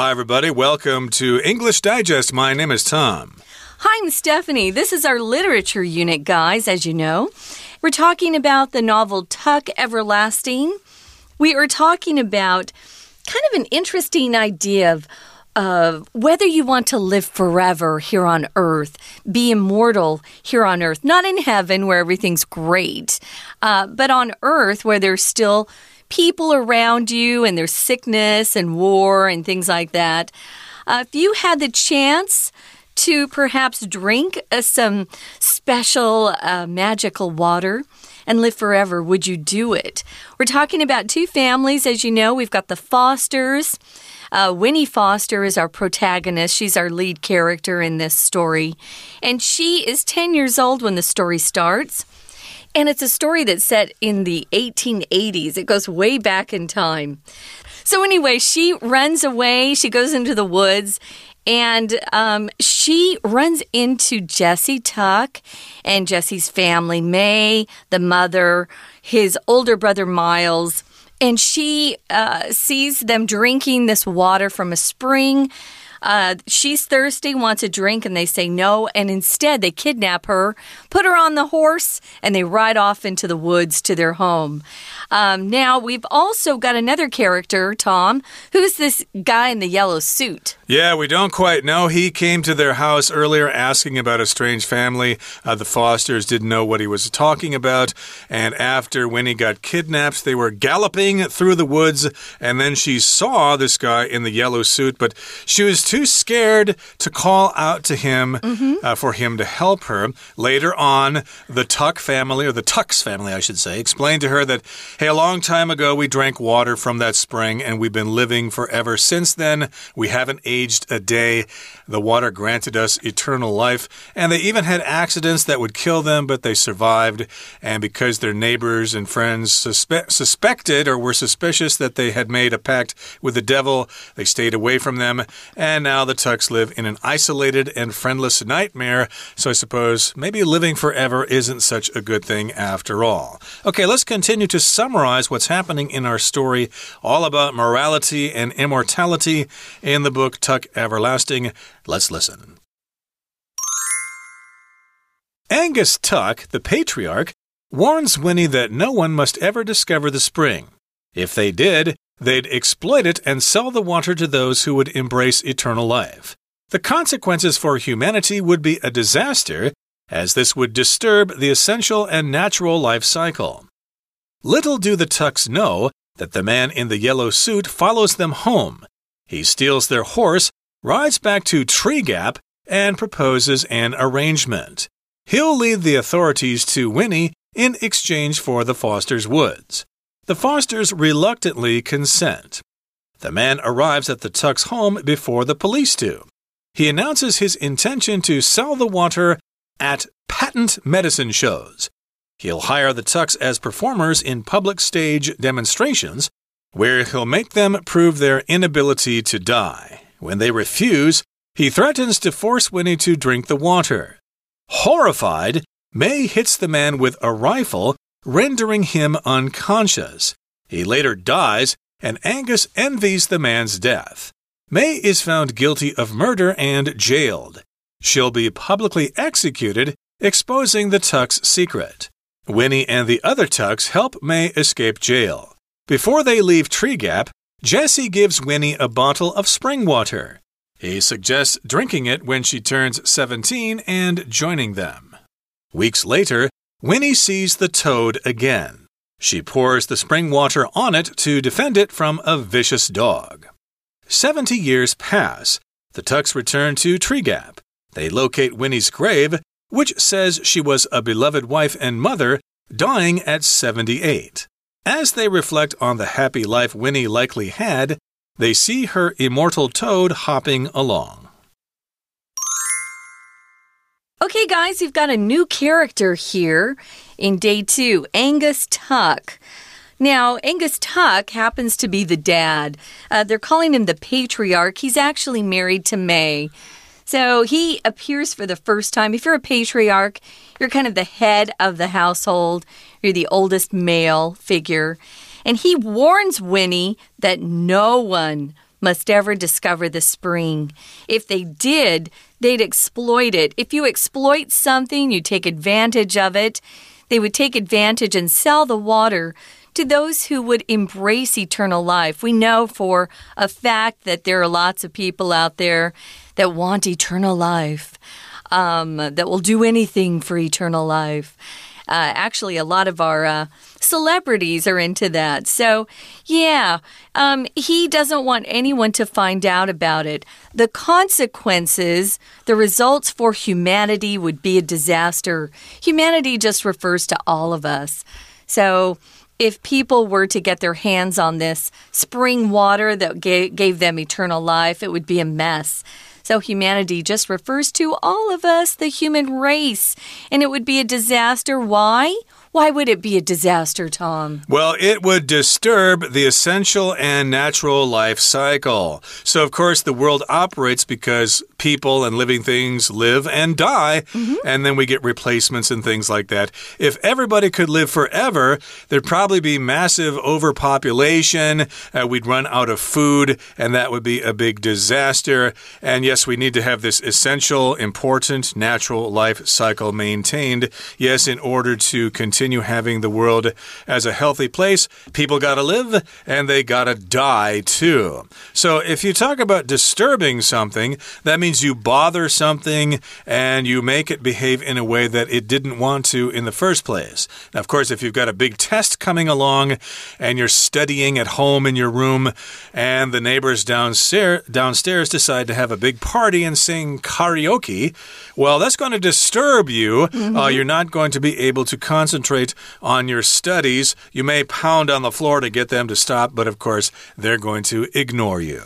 Hi, everybody. Welcome to English Digest. My name is Tom. Hi, I'm Stephanie. This is our literature unit, guys, as you know. We're talking about the novel Tuck Everlasting. We are talking about kind of an interesting idea of uh, whether you want to live forever here on earth, be immortal here on earth, not in heaven where everything's great, uh, but on earth where there's still people around you and their sickness and war and things like that. Uh, if you had the chance, to perhaps drink uh, some special uh, magical water and live forever, would you do it? We're talking about two families. As you know, we've got the Fosters. Uh, Winnie Foster is our protagonist. She's our lead character in this story. And she is 10 years old when the story starts. And it's a story that's set in the 1880s. It goes way back in time. So, anyway, she runs away. She goes into the woods and um, she runs into Jesse Tuck and Jesse's family, May, the mother, his older brother, Miles and she uh, sees them drinking this water from a spring. Uh, she's thirsty, wants a drink, and they say no. And instead, they kidnap her, put her on the horse, and they ride off into the woods to their home. Um, now, we've also got another character, Tom. Who's this guy in the yellow suit? Yeah, we don't quite know. He came to their house earlier asking about a strange family. Uh, the Fosters didn't know what he was talking about. And after Winnie got kidnapped, they were galloping through the woods. And then she saw this guy in the yellow suit, but she was too scared to call out to him mm -hmm. uh, for him to help her. Later on, the Tuck family, or the Tucks family, I should say, explained to her that, hey, a long time ago we drank water from that spring and we've been living forever since then. We haven't aged a day. The water granted us eternal life. And they even had accidents that would kill them, but they survived. And because their neighbors and friends suspe suspected or were suspicious that they had made a pact with the devil, they stayed away from them. And now the Tucks live in an isolated and friendless nightmare. So I suppose maybe living forever isn't such a good thing after all. Okay, let's continue to summarize what's happening in our story, all about morality and immortality in the book Tuck Everlasting. Let's listen. Angus Tuck, the patriarch, warns Winnie that no one must ever discover the spring. If they did, they'd exploit it and sell the water to those who would embrace eternal life. The consequences for humanity would be a disaster, as this would disturb the essential and natural life cycle. Little do the Tucks know that the man in the yellow suit follows them home. He steals their horse rides back to Tree Gap and proposes an arrangement. He'll lead the authorities to Winnie in exchange for the Foster's woods. The Fosters reluctantly consent. The man arrives at the Tuck's home before the police do. He announces his intention to sell the water at patent medicine shows. He'll hire the Tucks as performers in public stage demonstrations, where he'll make them prove their inability to die. When they refuse, he threatens to force Winnie to drink the water. Horrified, May hits the man with a rifle, rendering him unconscious. He later dies, and Angus envies the man's death. May is found guilty of murder and jailed. She'll be publicly executed, exposing the Tuck's secret. Winnie and the other Tucks help May escape jail. Before they leave Tree Gap, Jesse gives Winnie a bottle of spring water. He suggests drinking it when she turns 17 and joining them. Weeks later, Winnie sees the toad again. She pours the spring water on it to defend it from a vicious dog. Seventy years pass. The Tucks return to Tree Gap. They locate Winnie's grave, which says she was a beloved wife and mother, dying at 78. As they reflect on the happy life Winnie likely had, they see her immortal toad hopping along. Okay, guys, we've got a new character here in day two Angus Tuck. Now, Angus Tuck happens to be the dad. Uh, they're calling him the patriarch. He's actually married to May. So he appears for the first time. If you're a patriarch, you're kind of the head of the household, you're the oldest male figure. And he warns Winnie that no one must ever discover the spring. If they did, they'd exploit it. If you exploit something, you take advantage of it. They would take advantage and sell the water to those who would embrace eternal life. We know for a fact that there are lots of people out there that want eternal life, um, that will do anything for eternal life. Uh, actually, a lot of our uh, celebrities are into that. So, yeah, um, he doesn't want anyone to find out about it. The consequences, the results for humanity would be a disaster. Humanity just refers to all of us. So, if people were to get their hands on this spring water that gave, gave them eternal life, it would be a mess. So humanity just refers to all of us, the human race. And it would be a disaster. Why? Why would it be a disaster, Tom? Well, it would disturb the essential and natural life cycle. So, of course, the world operates because people and living things live and die, mm -hmm. and then we get replacements and things like that. If everybody could live forever, there'd probably be massive overpopulation. Uh, we'd run out of food, and that would be a big disaster. And yes, we need to have this essential, important, natural life cycle maintained. Yes, in order to continue continue having the world as a healthy place, people got to live and they got to die too. So if you talk about disturbing something, that means you bother something and you make it behave in a way that it didn't want to in the first place. Now, of course, if you've got a big test coming along and you're studying at home in your room and the neighbors downstairs downstairs decide to have a big party and sing karaoke, well, that's going to disturb you. Mm -hmm. uh, you're not going to be able to concentrate concentrate on your studies. You may pound on the floor to get them to stop, but of course, they're going to ignore you.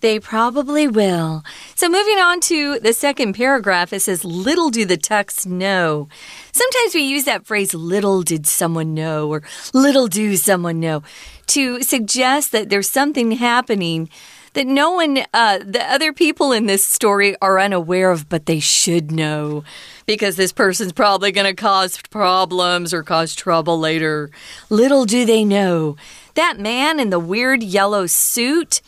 They probably will. So, moving on to the second paragraph, it says, Little do the Tucks know. Sometimes we use that phrase, little did someone know, or little do someone know, to suggest that there's something happening that no one, uh, the other people in this story are unaware of, but they should know because this person's probably going to cause problems or cause trouble later. Little do they know that man in the weird yellow suit.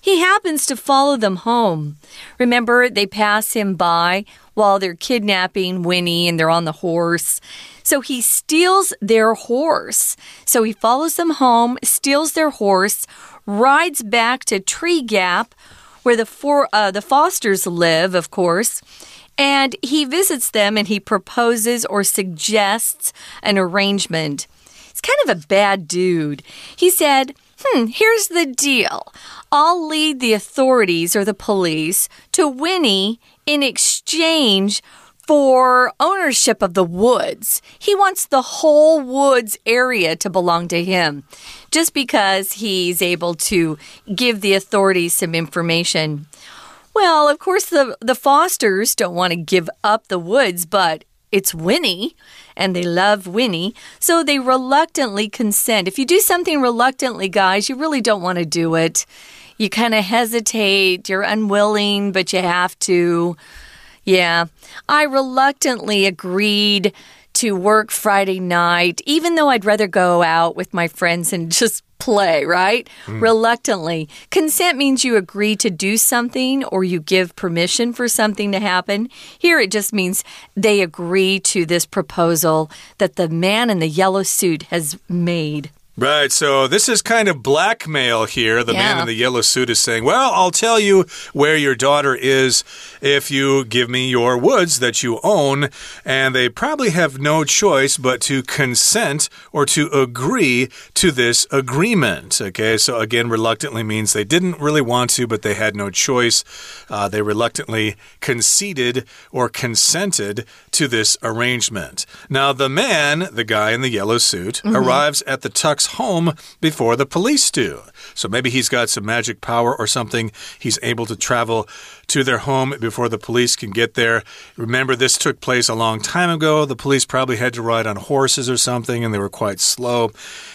He happens to follow them home. Remember, they pass him by while they're kidnapping Winnie and they're on the horse. So he steals their horse. So he follows them home, steals their horse, rides back to Tree Gap, where the four uh, the Fosters live, of course. And he visits them and he proposes or suggests an arrangement. He's kind of a bad dude. He said, Hmm, here's the deal. I'll lead the authorities or the police to Winnie in exchange for ownership of the woods. He wants the whole woods area to belong to him just because he's able to give the authorities some information. Well, of course, the, the Fosters don't want to give up the woods, but it's Winnie and they love Winnie, so they reluctantly consent. If you do something reluctantly, guys, you really don't want to do it. You kind of hesitate, you're unwilling, but you have to. Yeah, I reluctantly agreed to work Friday night, even though I'd rather go out with my friends and just play, right? Mm. Reluctantly. Consent means you agree to do something or you give permission for something to happen. Here it just means they agree to this proposal that the man in the yellow suit has made. Right, so this is kind of blackmail here. The yeah. man in the yellow suit is saying, Well, I'll tell you where your daughter is if you give me your woods that you own. And they probably have no choice but to consent or to agree to this agreement. Okay, so again, reluctantly means they didn't really want to, but they had no choice. Uh, they reluctantly conceded or consented to this arrangement. Now, the man, the guy in the yellow suit, mm -hmm. arrives at the Tucks home before the police do. So maybe he's got some magic power or something. He's able to travel to their home before the police can get there. Remember, this took place a long time ago. The police probably had to ride on horses or something, and they were quite slow.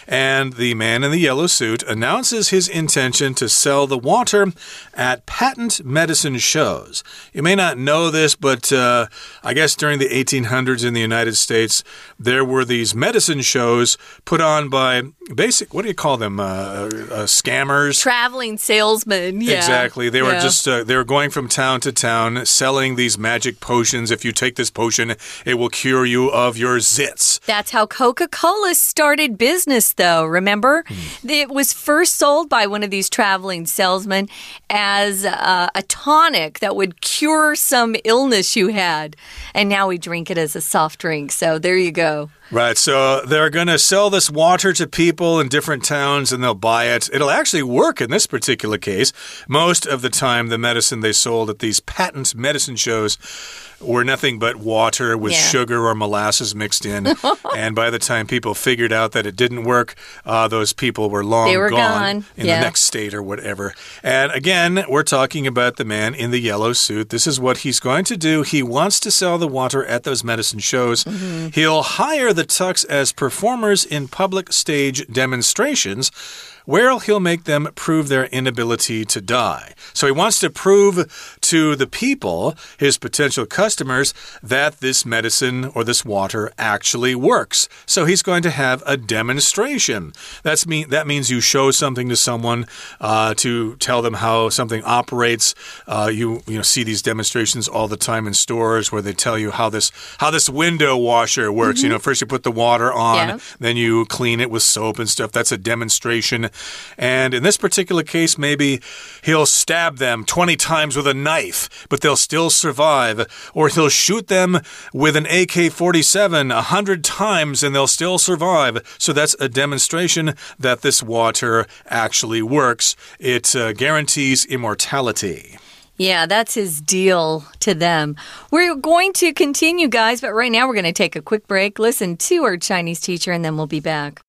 And the man in the yellow suit announces his intention to sell the water at patent medicine shows. You may not know this, but uh, I guess during the 1800s in the United States, there were these medicine shows put on by basic, what do you call them? Uh, uh, scammers. Traveling salesmen. Yeah. Exactly. They were Yeah. just uh, they were going from town to town selling these magic potions. If you take this potion, it will cure you of your zits. That's how Coca Cola started business, though. Remember? It was first sold by one of these traveling salesmen as uh, a tonic that would cure some illness you had. And now we drink it as a soft drink. So there you go. Right, so they're going to sell this water to people in different towns and they'll buy it. It'll actually work in this particular case. Most of the time, the medicine they sold at these patent medicine shows were nothing but water with Yeah. sugar or molasses mixed in. and by the time people figured out that it didn't work, uh, those people were long were gone. in Yeah. the next state or whatever. And again, we're talking about the man in the yellow suit. This is what he's going to do. He wants to sell the water at those medicine shows. Mm-hmm. He'll hire the Tucks as performers in public stage demonstrations. Where he'll make them prove their inability to die. So he wants to prove to the people, his potential customers, that this medicine or this water actually works. So he's going to have a demonstration. That's mean that means you show something to someone uh, to tell them how something operates. Uh, you you know see these demonstrations all the time in stores where they tell you how this how this window washer works. You know, first you put the water on, Yeah. then you clean it with soap and stuff. That's a demonstration. And in this particular case, maybe he'll stab them 20 times with a knife, but they'll still survive. Or he'll shoot them with an AK 47 a hundred times and they'll still survive. So that's a demonstration that this water actually works. It uh, guarantees immortality. Yeah, that's his deal to them. We're going to continue, guys, but right now we're going to take a quick break, listen to our Chinese teacher, and then we'll be back.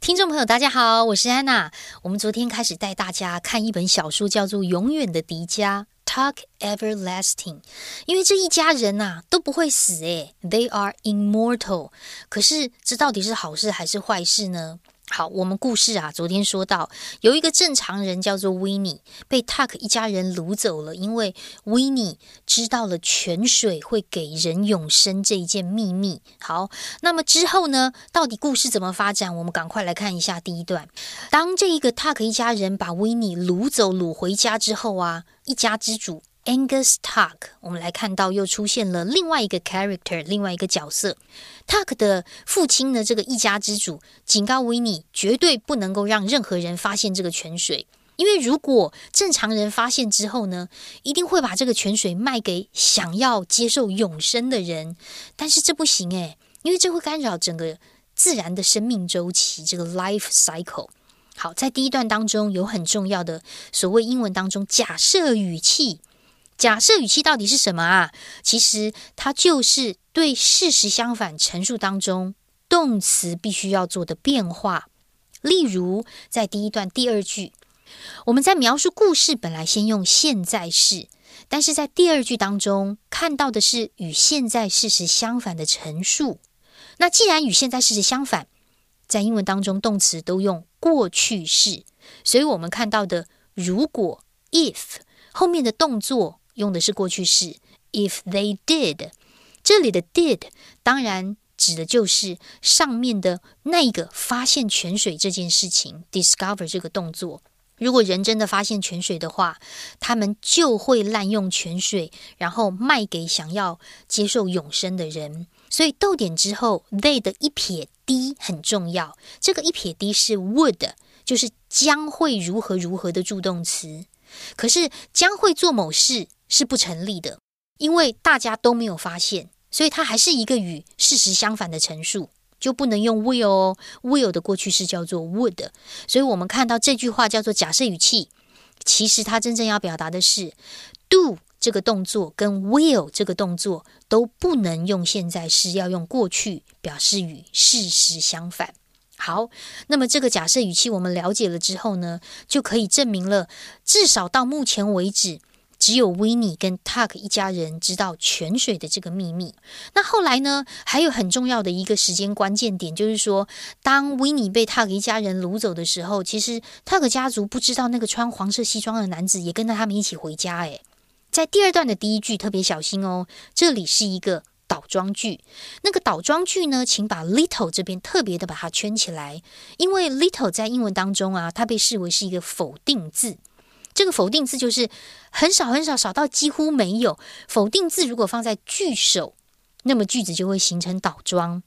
听众朋友，大家好，我是安娜。我们昨天开始带大家看一本小说，叫做《永远的迪迦》（Talk Everlasting）。因为这一家人呐、都不会死，诶 t h e y are immortal。可是这到底是好事还是坏事呢？好，我们故事啊，昨天说到有一个正常人叫做维尼，被 Tuck 一家人掳走了，因为维尼知道了泉水会给人永生这一件秘密。好，那么之后呢，到底故事怎么发展？我们赶快来看一下第一段。当这一个 Tuck 一家人把维尼掳走、掳回家之后啊，一家之主 Angus Tuck，我们来看到又出现了另外一个 character，另外一个角色。Tuck 的父亲呢，这个一家之主警告维尼，绝对不能够让任何人发现这个泉水，因为如果正常人发现之后呢，一定会把这个泉水卖给想要接受永生的人。但是这不行诶，因为这会干扰整个自然的生命周期，这个 life cycle。好，在第一段当中有很重要的所谓英文当中假设语气。假设语气到底是什么啊？其实它就是对事实相反陈述当中动词必须要做的变化。例如，在第一段第二句，我们在描述故事本来先用现在式，但是在第二句当中看到的是与现在事实相反的陈述。那既然与现在事实相反，在英文当中动词都用过去式，所以我们看到的如果 if 后面的动作用的是过去式，if they did。这里的 did 当然指的就是上面的那个发现泉水这件事情，discover 这个动作。如果人真的发现泉水的话，他们就会滥用泉水，然后卖给想要接受永生的人。所以逗点之后，they 的一撇 d 很重要。这个一撇 d 是 would，就是将会如何如何的助动词。可是将会做某事是不成立的，因为大家都没有发现，所以它还是一个与事实相反的陈述，就不能用 will 哦。will 的过去式叫做 would，所以我们看到这句话叫做假设语气，其实它真正要表达的是 do 这个动作跟 will 这个动作都不能用现在式，要用过去表示与事实相反。好，那么这个假设语气我们了解了之后呢，就可以证明了，至少到目前为止，只有维尼跟 Tuck 一家人知道泉水的这个秘密。那后来呢，还有很重要的一个时间关键点，就是说，当维尼被 Tuck 一家人掳走的时候，其实 Tuck 家族不知道那个穿黄色西装的男子也跟着他们一起回家。诶，在第二段的第一句特别小心哦，这里是一个倒装句。那个倒装句呢，请把 little 这边特别的把它圈起来，因为 little 在英文当中啊，它被视为是一个否定字。这个否定字就是很少很少，少到几乎没有。否定字如果放在句首，那么句子就会形成倒装。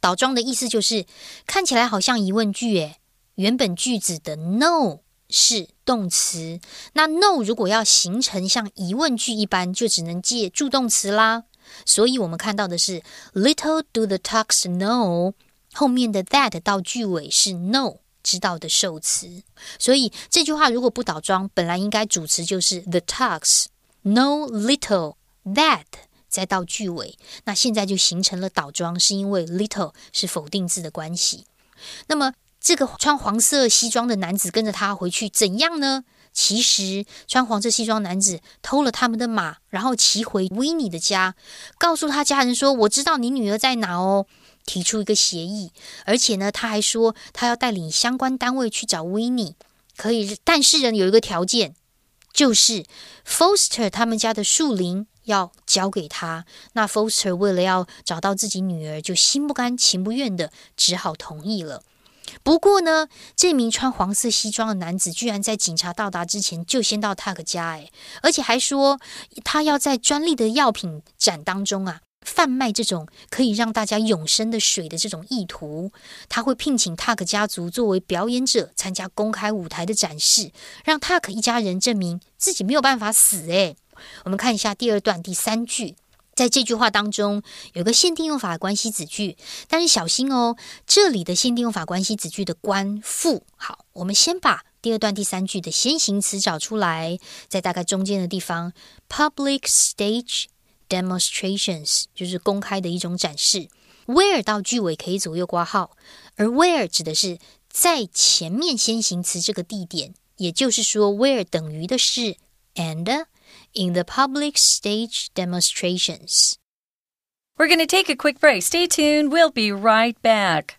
倒装的意思就是看起来好像疑问句，诶，原本句子的 no 是动词，那 no 如果要形成像疑问句一般，就只能借助动词啦。所以我们看到的是 little do the ducks know，后面的 that 到句尾是 no。知道的受词，所以这句话如果不倒装，本来应该主词就是 the talks。No little that，再到句尾，那现在就形成了倒装，是因为 little 是否定字的关系。那么这个穿黄色西装的男子跟着他回去怎样呢？其实穿黄色西装男子偷了他们的马，然后骑回维尼的家，告诉他家人说：“我知道你女儿在哪哦。”提出一个协议，而且呢，他还说他要带领相关单位去找维尼，可以，但是呢，有一个条件，就是 Foster 他们家的树林要交给他。那 Foster 为了要找到自己女儿，就心不甘情不愿的，只好同意了。不过呢，这名穿黄色西装的男子居然在警察到达之前就先到 Tuck 家，诶，而且还说他要在专利的药品展当中啊。贩卖这种可以让大家永生的水的这种意图，他会聘请 Tuck 家族作为表演者参加公开舞台的展示，让 Tuck 一家人证明自己没有办法死。诶，我们看一下第二段第三句，在这句话当中有个限定用法关系子句，但是小心哦，这里的限定用法关系子句的官复。好，我们先把第二段第三句的先行词找出来，在大概中间的地方，public stage。Demonstrations 就是公开的一种展示。Where 到句尾可以左右挂号，而 Where 指的是在前面先行词这个地点，也就是说，Where 等于的是 and in the public stage demonstrations。We're going to take a quick break. Stay tuned. We'll be right back.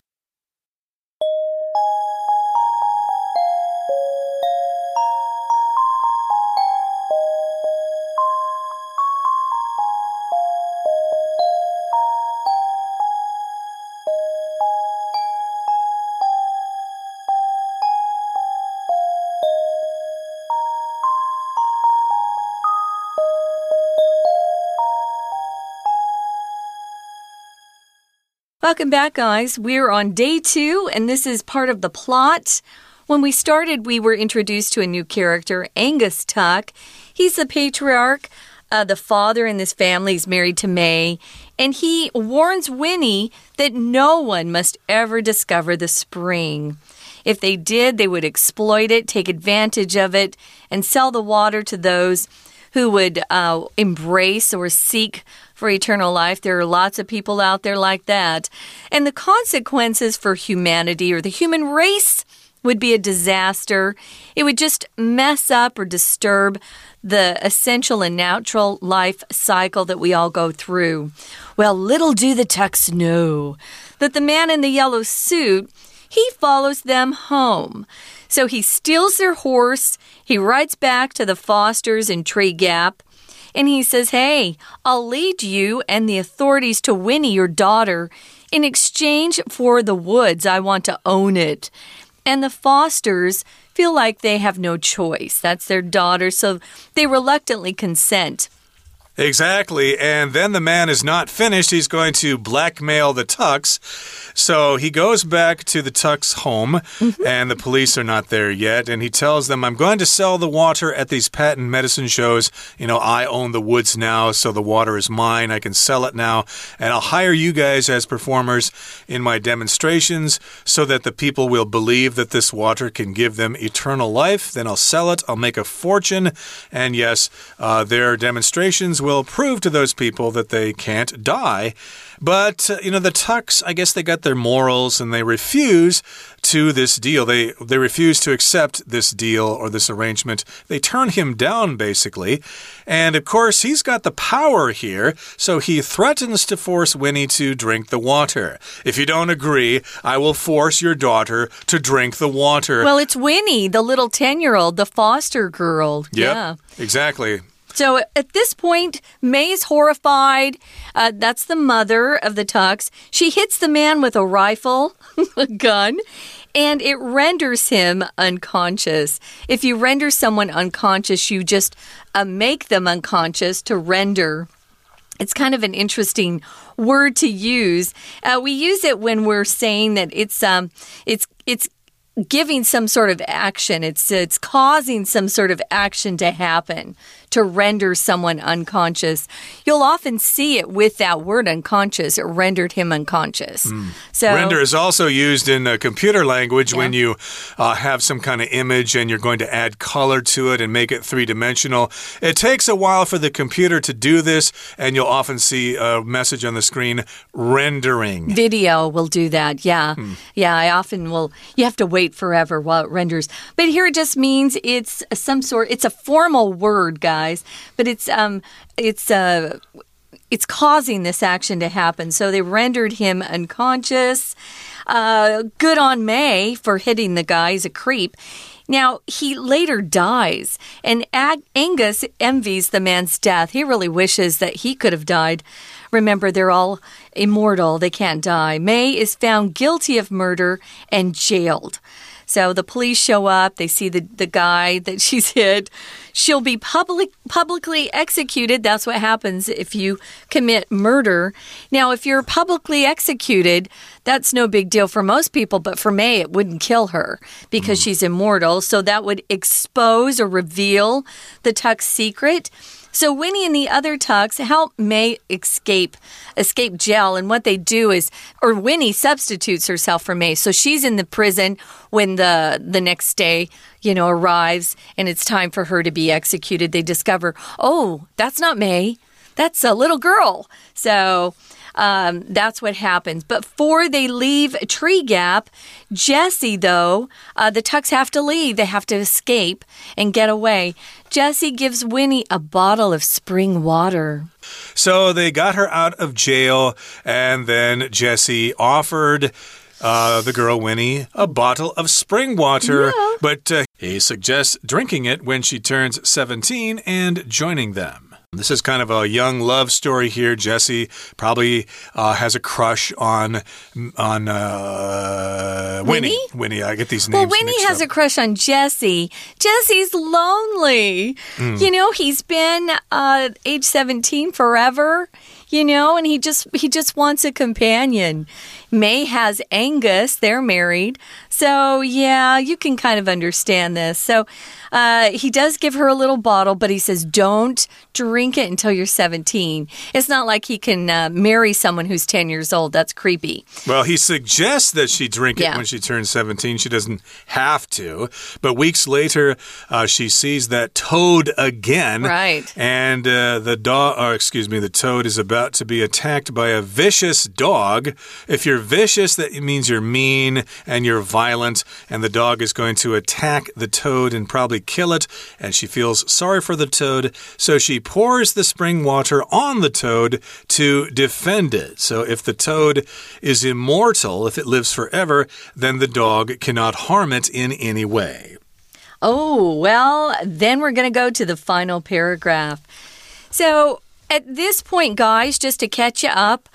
Welcome back, guys. We're on day two, and this is part of the plot. When we started, we were introduced to a new character, Angus Tuck. He's the patriarch, uh, the father in this family. is married to May, and he warns Winnie that no one must ever discover the spring. If they did, they would exploit it, take advantage of it, and sell the water to those who would uh, embrace or seek for eternal life. There are lots of people out there like that. And the consequences for humanity or the human race would be a disaster. It would just mess up or disturb the essential and natural life cycle that we all go through. Well, little do the Tucks know that the man in the yellow suit he follows them home. So he steals their horse, he rides back to the Fosters in Tree Gap, and he says, Hey, I'll lead you and the authorities to Winnie, your daughter. In exchange for the woods, I want to own it. And the Fosters feel like they have no choice. That's their daughter, so they reluctantly consent. Exactly. And then the man is not finished. He's going to blackmail the Tucks. So he goes back to the Tucks' home, mm -hmm. and the police are not there yet. And he tells them, I'm going to sell the water at these patent medicine shows. You know, I own the woods now, so the water is mine. I can sell it now. And I'll hire you guys as performers in my demonstrations so that the people will believe that this water can give them eternal life. Then I'll sell it, I'll make a fortune. And yes, uh, their demonstrations will prove to those people that they can't die. But, uh, you know, the Tucks, I guess they got their morals and they refuse to this deal. They, they refuse to accept this deal or this arrangement. They turn him down, basically. And of course, he's got the power here, so he threatens to force Winnie to drink the water. If you don't agree, I will force your daughter to drink the water. Well, it's Winnie, the little 10 year old, the foster girl. Yep, yeah. Exactly. So at this point, May's horrified. Uh, that's the mother of the Tucks. She hits the man with a rifle, a gun, and it renders him unconscious. If you render someone unconscious, you just uh, make them unconscious to render. It's kind of an interesting word to use. Uh, we use it when we're saying that it's um, it's it's giving some sort of action. It's it's causing some sort of action to happen to render someone unconscious. You'll often see it with that word unconscious. It rendered him unconscious. Mm. So render is also used in a computer language yeah. when you uh, have some kind of image and you're going to add color to it and make it three dimensional. It takes a while for the computer to do this, and you'll often see a message on the screen rendering. Video will do that. Yeah, hmm. yeah. I often will. You have to wait forever while it renders, but here it just means it's some sort. It's a formal word, guys guys, but it's um it's uh it's causing this action to happen. So they rendered him unconscious. Uh, good on May for hitting the guy. He's a creep. Now, he later dies, and Ag Angus envies the man's death. He really wishes that he could have died. Remember, they're all immortal, they can't die. May is found guilty of murder and jailed. So the police show up, they see the, the guy that she's hit. She'll be public publicly executed. That's what happens if you commit murder. Now, if you're publicly executed, that's no big deal for most people, but for May, it wouldn't kill her because mm. she's immortal. So that would expose or reveal the Tuck's secret. So Winnie and the other Tucks help May escape escape jail, and what they do is, or Winnie substitutes herself for May, so she's in the prison when the the next day you know arrives, and it's time for her to be executed. They discover, oh, that's not May, that's a little girl. So um, that's what happens. Before they leave Tree Gap, Jesse, though, uh, the Tucks have to leave. They have to escape and get away. Jesse gives Winnie a bottle of spring water. So they got her out of jail, and then Jesse offered. Uh, the girl Winnie a bottle of spring water, yeah. but uh, he suggests drinking it when she turns 17 and joining them. This is kind of a young love story here. Jesse probably uh, has a crush on on uh, Winnie. Winnie. Winnie. I get these names. Well, Winnie has up. a crush on Jesse. Jesse's lonely. Mm. You know, he's been uh, age seventeen forever. You know, and he just he just wants a companion. May has Angus. They're married. So, yeah, you can kind of understand this. So, uh, he does give her a little bottle, but he says, don't drink it until you're 17. It's not like he can uh, marry someone who's 10 years old. That's creepy. Well, he suggests that she drink it yeah. when she turns 17. She doesn't have to. But weeks later, uh, she sees that toad again. Right. And uh, the dog, or excuse me, the toad is about to be attacked by a vicious dog. If you're vicious, that means you're mean and you're violent. And the dog is going to attack the toad and probably probably kill it, and she feels sorry for the toad, so she pours the spring water on the toad to defend it. So if the toad is immortal, if it lives forever, then the dog cannot harm it in any way. Oh, well, then we're going to go to the final paragraph. So at this point, guys, just to catch you up,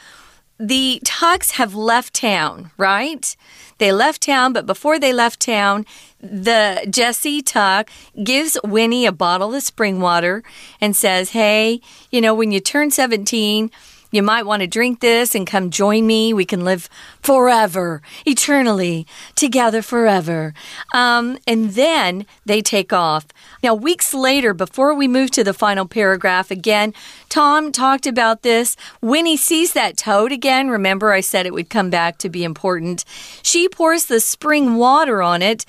the Tucks have left town, right? They left town, but before they left town, the Jesse Tuck gives Winnie a bottle of spring water and says, Hey, you know, when you turn 17, you might want to drink this and come join me. We can live forever, eternally, together forever. Um, and then they take off. Now, weeks later, before we move to the final paragraph, again, Tom talked about this. Winnie sees that toad again. Remember, I said it would come back to be important. She pours the spring water on it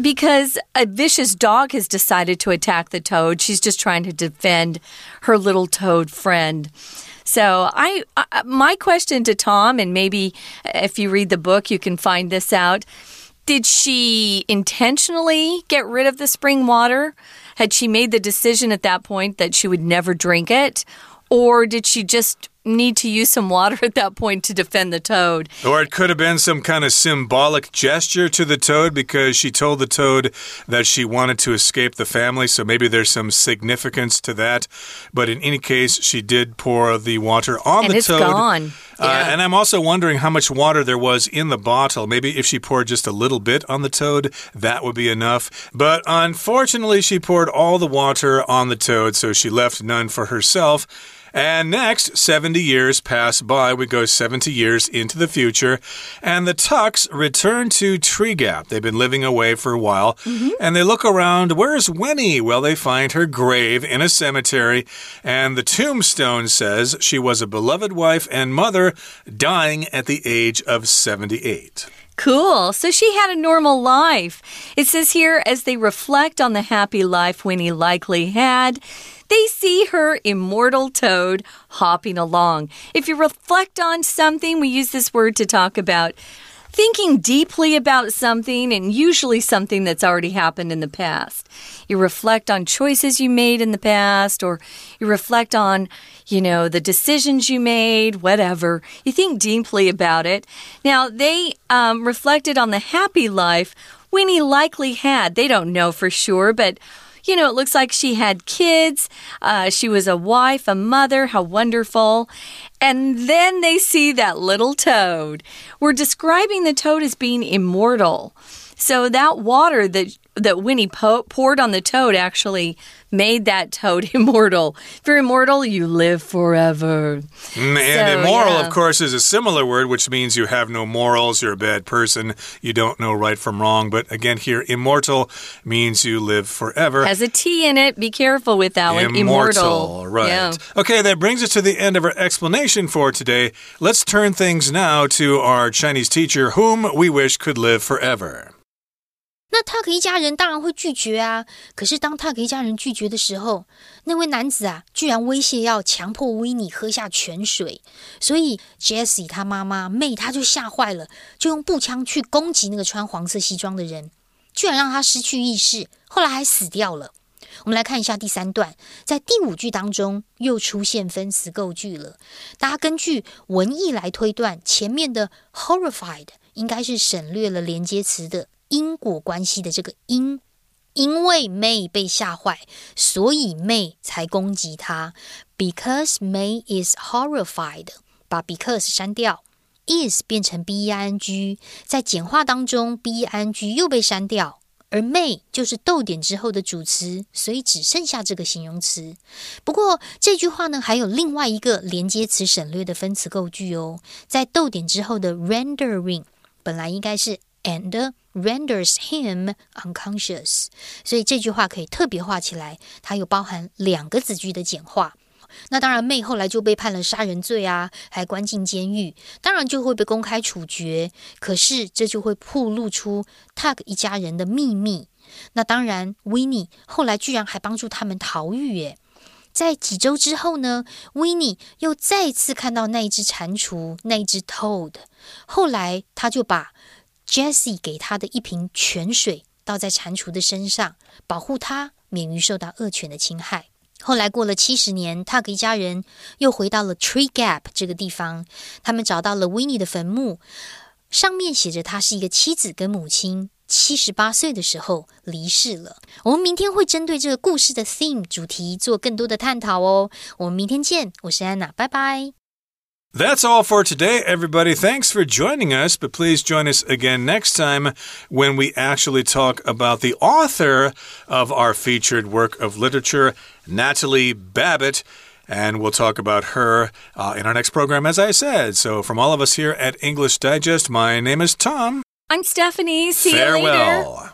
because a vicious dog has decided to attack the toad. She's just trying to defend her little toad friend. So I, I, my question to Tom, and maybe if you read the book, you can find this out. Did she intentionally get rid of the spring water? Had she made the decision at that point that she would never drink it? Or did she just need to use some water at that point to defend the toad. Or it could have been some kind of symbolic gesture to the toad because she told the toad that she wanted to escape the family. So maybe there's some significance to that. But in any case, she did pour the water on and the it's toad. gone. Uh, Yeah. and I'm also wondering how much water there was in the bottle. Maybe if she poured just a little bit on the toad, that would be enough. But unfortunately, she poured all the water on the toad, so she left none for herself. And next, 70 years pass by. We go 70 years into the future. And the Tucks return to Tree Gap. They've been living away for a while. Mm-hmm. And they look around. Where's Winnie? Well, they find her grave in a cemetery. And the tombstone says she was a beloved wife and mother, dying at the age of 78. Cool. So she had a normal life. It says here, as they reflect on the happy life Winnie likely had, they see her immortal toad hopping along. If you reflect on something, we use this word to talk about thinking deeply about something and usually something that's already happened in the past. You reflect on choices you made in the past or you reflect on, you know, the decisions you made, whatever. You think deeply about it. Now, they um, reflected on the happy life Winnie likely had. They don't know for sure, but you know, it looks like she had kids. Uh, she was a wife, a mother. How wonderful. And then they see that little toad. We're describing the toad as being immortal. So that water that that Winnie po poured on the toad actually made that toad immortal. If you're immortal, you live forever. Mm, And So, immoral, yeah. of course, is a similar word, which means you have no morals, you're a bad person, you don't know right from wrong. But again, here, immortal means you live forever. Has a T in it. Be careful with that one. Immortal. Right. Yeah. Okay, that brings us to the end of our explanation for today. Let's turn things now to our Chinese teacher, whom we wish could live forever. 那 Tuck 一家人当然会拒绝啊。可是当 Tuck 一家人拒绝的时候，那位男子啊，居然威胁要强迫维尼喝下泉水。所以 Jessie 他妈妈 May 她就吓坏了，就用步枪去攻击那个穿黄色西装的人，居然让他失去意识，后来还死掉了。我们来看一下第三段，在第五句当中又出现分词构句了。大家根据文意来推断，前面的 horrified 应该是省略了连接词的因果关系的这个因。因为 May 被吓坏，所以 May 才攻击他。Because May is horrified，把 because 删掉，is 变成 b i n g，在简化当中 b i n g 又被删掉。而 May 就是逗点之后的主词，所以只剩下这个形容词。不过这句话呢，还有另外一个连接词省略的分词构句哦，在逗点之后的 rendering 本来应该是 and renders him unconscious，所以这句话可以特别画起来，它有包含两个子句的简化。那当然，妹后来就被判了杀人罪啊，还关进监狱，当然就会被公开处决。可是这就会暴露出 Tug 一家人的秘密。那当然 w i n n i e 后来居然还帮助他们逃狱耶。在几周之后呢 w i n n i e 又再次看到那一只蟾蜍，那一只 Toad。后来他就把 Jesse 给他的一瓶泉水倒在蟾蜍的身上，保护它免于受到恶犬的侵害。后来过了七十年，Tug 一家人又回到了 Tree Gap 这个地方，他们找到了 Winnie 的坟墓，上面写着他是一个妻子跟母亲，七十八岁的时候离世了。我们明天会针对这个故事的 theme 主题做更多的探讨哦。我们明天见，我是安娜，拜拜。That's all for today, everybody. Thanks for joining us, but please join us again next time when we actually talk about the author of our featured work of literature, Natalie Babbitt. And we'll talk about her uh, in our next program, as I said. So, from all of us here at English Digest, my name is Tom. I'm Stephanie. See you later. Farewell.